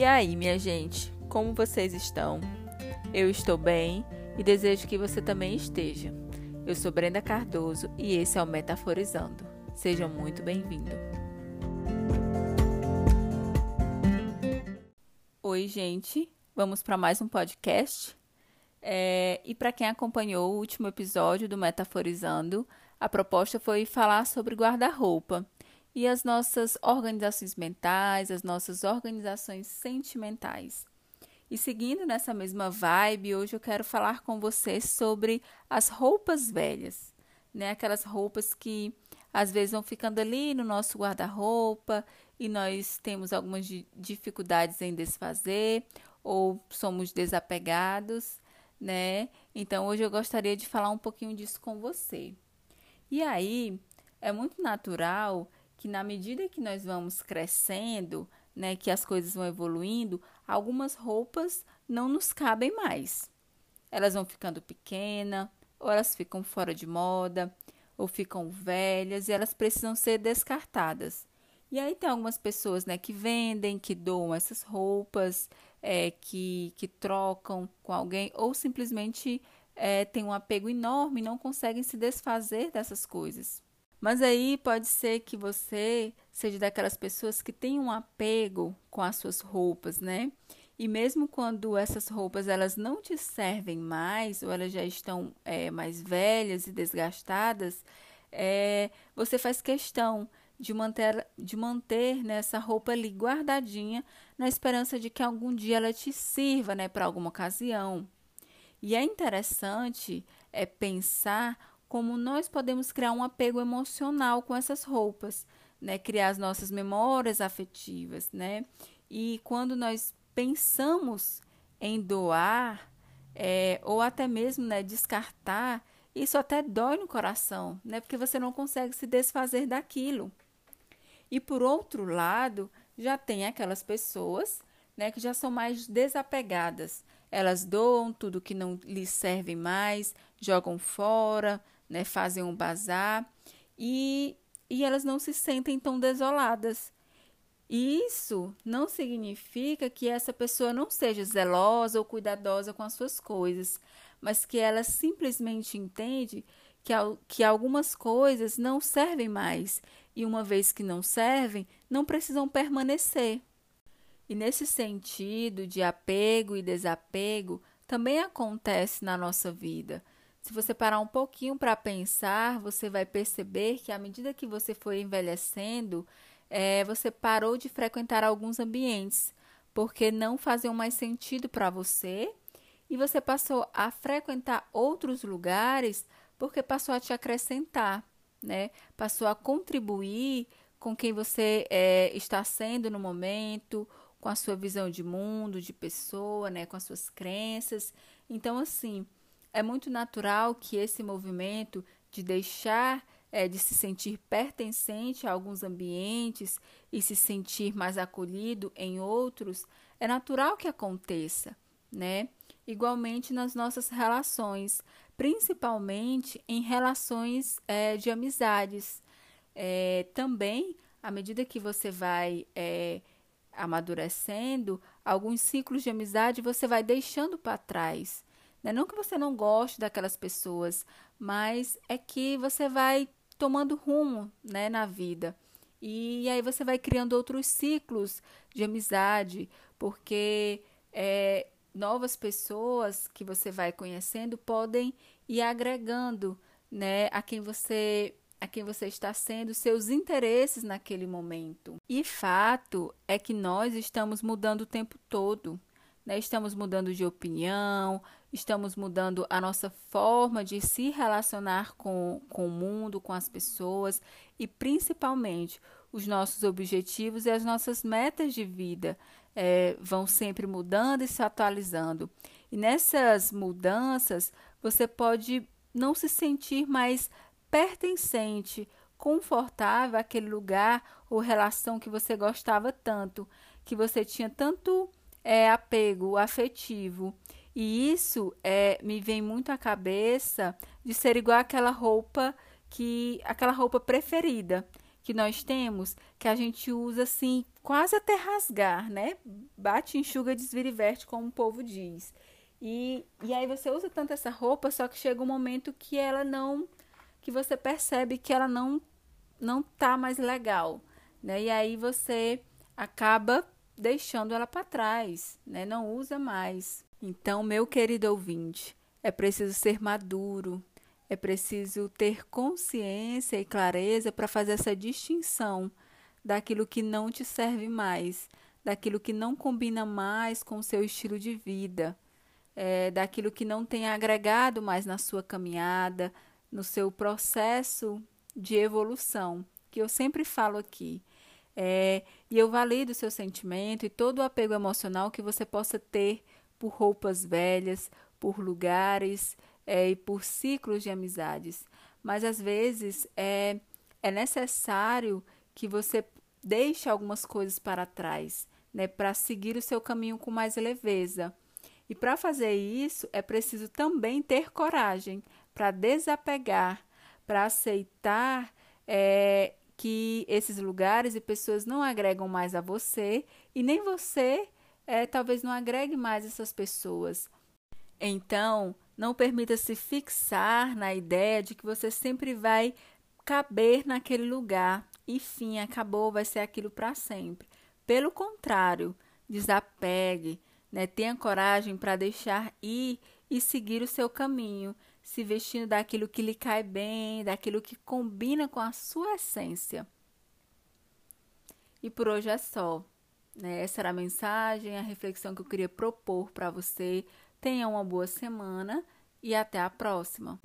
E aí, minha gente, como vocês estão? Eu estou bem e desejo que você também esteja. Eu sou Brenda Cardoso e esse é o Metaforizando. Seja muito bem-vindo. Oi, gente, vamos para mais um podcast. É, e para quem acompanhou o último episódio do Metaforizando, a proposta foi falar sobre guarda-roupa e as nossas organizações mentais, as nossas organizações sentimentais. E seguindo nessa mesma vibe, hoje eu quero falar com você sobre as roupas velhas, né? Aquelas roupas que às vezes vão ficando ali no nosso guarda-roupa e nós temos algumas dificuldades em desfazer ou somos desapegados, né? Então hoje eu gostaria de falar um pouquinho disso com você. E aí, é muito natural que na medida que nós vamos crescendo, né, que as coisas vão evoluindo, algumas roupas não nos cabem mais. Elas vão ficando pequenas, ou elas ficam fora de moda, ou ficam velhas e elas precisam ser descartadas. E aí tem algumas pessoas, né, que vendem, que doam essas roupas, é, que, que trocam com alguém, ou simplesmente é, têm um apego enorme e não conseguem se desfazer dessas coisas. Mas aí pode ser que você seja daquelas pessoas que têm um apego com as suas roupas, né? E mesmo quando essas roupas elas não te servem mais ou elas já estão é, mais velhas e desgastadas, é, você faz questão de manter, de manter né, essa roupa ali guardadinha na esperança de que algum dia ela te sirva né, para alguma ocasião. E é interessante é, pensar como nós podemos criar um apego emocional com essas roupas, né? Criar as nossas memórias afetivas, né? E quando nós pensamos em doar, é, ou até mesmo né, descartar, isso até dói no coração, né? Porque você não consegue se desfazer daquilo. E por outro lado, já tem aquelas pessoas, né, que já são mais desapegadas. Elas doam tudo que não lhes serve mais, jogam fora, né, fazem um bazar e, e elas não se sentem tão desoladas. E isso não significa que essa pessoa não seja zelosa ou cuidadosa com as suas coisas, mas que ela simplesmente entende que, que algumas coisas não servem mais e, uma vez que não servem, não precisam permanecer. E nesse sentido de apego e desapego, também acontece na nossa vida. Se você parar um pouquinho para pensar, você vai perceber que à medida que você foi envelhecendo, é, você parou de frequentar alguns ambientes porque não faziam mais sentido para você e você passou a frequentar outros lugares porque passou a te acrescentar, né? Passou a contribuir com quem você é, está sendo no momento, com a sua visão de mundo, de pessoa, né? Com as suas crenças. Então, assim, é muito natural que esse movimento de deixar é, de se sentir pertencente a alguns ambientes e se sentir mais acolhido em outros, é natural que aconteça, né? Igualmente nas nossas relações, principalmente em relações é, de amizades. É, também, à medida que você vai amadurecendo, alguns ciclos de amizade você vai deixando para trás. Né? Não que você não goste daquelas pessoas, mas é que você vai tomando rumo né, na vida. E aí você vai criando outros ciclos de amizade, porque é, novas pessoas que você vai conhecendo podem ir agregando né, a quem você a quem você está sendo, seus interesses naquele momento. E fato é que nós estamos mudando o tempo todo. Né? Estamos mudando de opinião, estamos mudando a nossa forma de se relacionar com, com o mundo, com as pessoas e principalmente os nossos objetivos e as nossas metas de vida é, vão sempre mudando e se atualizando. E nessas mudanças você pode não se sentir mais pertencente, confortável àquele lugar ou relação que você gostava tanto, que você tinha tanto é, apego afetivo. E isso é, me vem muito à cabeça de ser igual aquela roupa que aquela roupa preferida que nós temos que a gente usa assim, quase até rasgar, né? Bate, enxuga, desvira e verte, como o povo diz. E, e aí você usa tanto essa roupa, só que chega um momento que ela não. que você percebe que ela não, não tá mais legal, né? E aí você acaba deixando ela para trás, né? Não usa mais. Então, meu querido ouvinte, é preciso ser maduro, é preciso ter consciência e clareza para fazer essa distinção daquilo que não te serve mais, daquilo que não combina mais com o seu estilo de vida, é, daquilo que não tem agregado mais na sua caminhada, no seu processo de evolução, que eu sempre falo aqui. É, e eu valido o seu sentimento e todo o apego emocional que você possa ter por roupas velhas, por lugares é, e por ciclos de amizades. Mas às vezes é, é necessário que você deixe algumas coisas para trás, né, para seguir o seu caminho com mais leveza. E para fazer isso é preciso também ter coragem para desapegar, para aceitar é, que esses lugares e pessoas não agregam mais a você e nem você é, talvez não agregue mais essas pessoas. Então, não permita se fixar na ideia de que você sempre vai caber naquele lugar e fim, acabou, vai ser aquilo para sempre. Pelo contrário, desapegue, né? tenha coragem para deixar ir e seguir o seu caminho se vestindo daquilo que lhe cai bem, daquilo que combina com a sua essência. E por hoje é só. Né? Essa era a mensagem, a reflexão que eu queria propor para você. Tenha uma boa semana e até a próxima.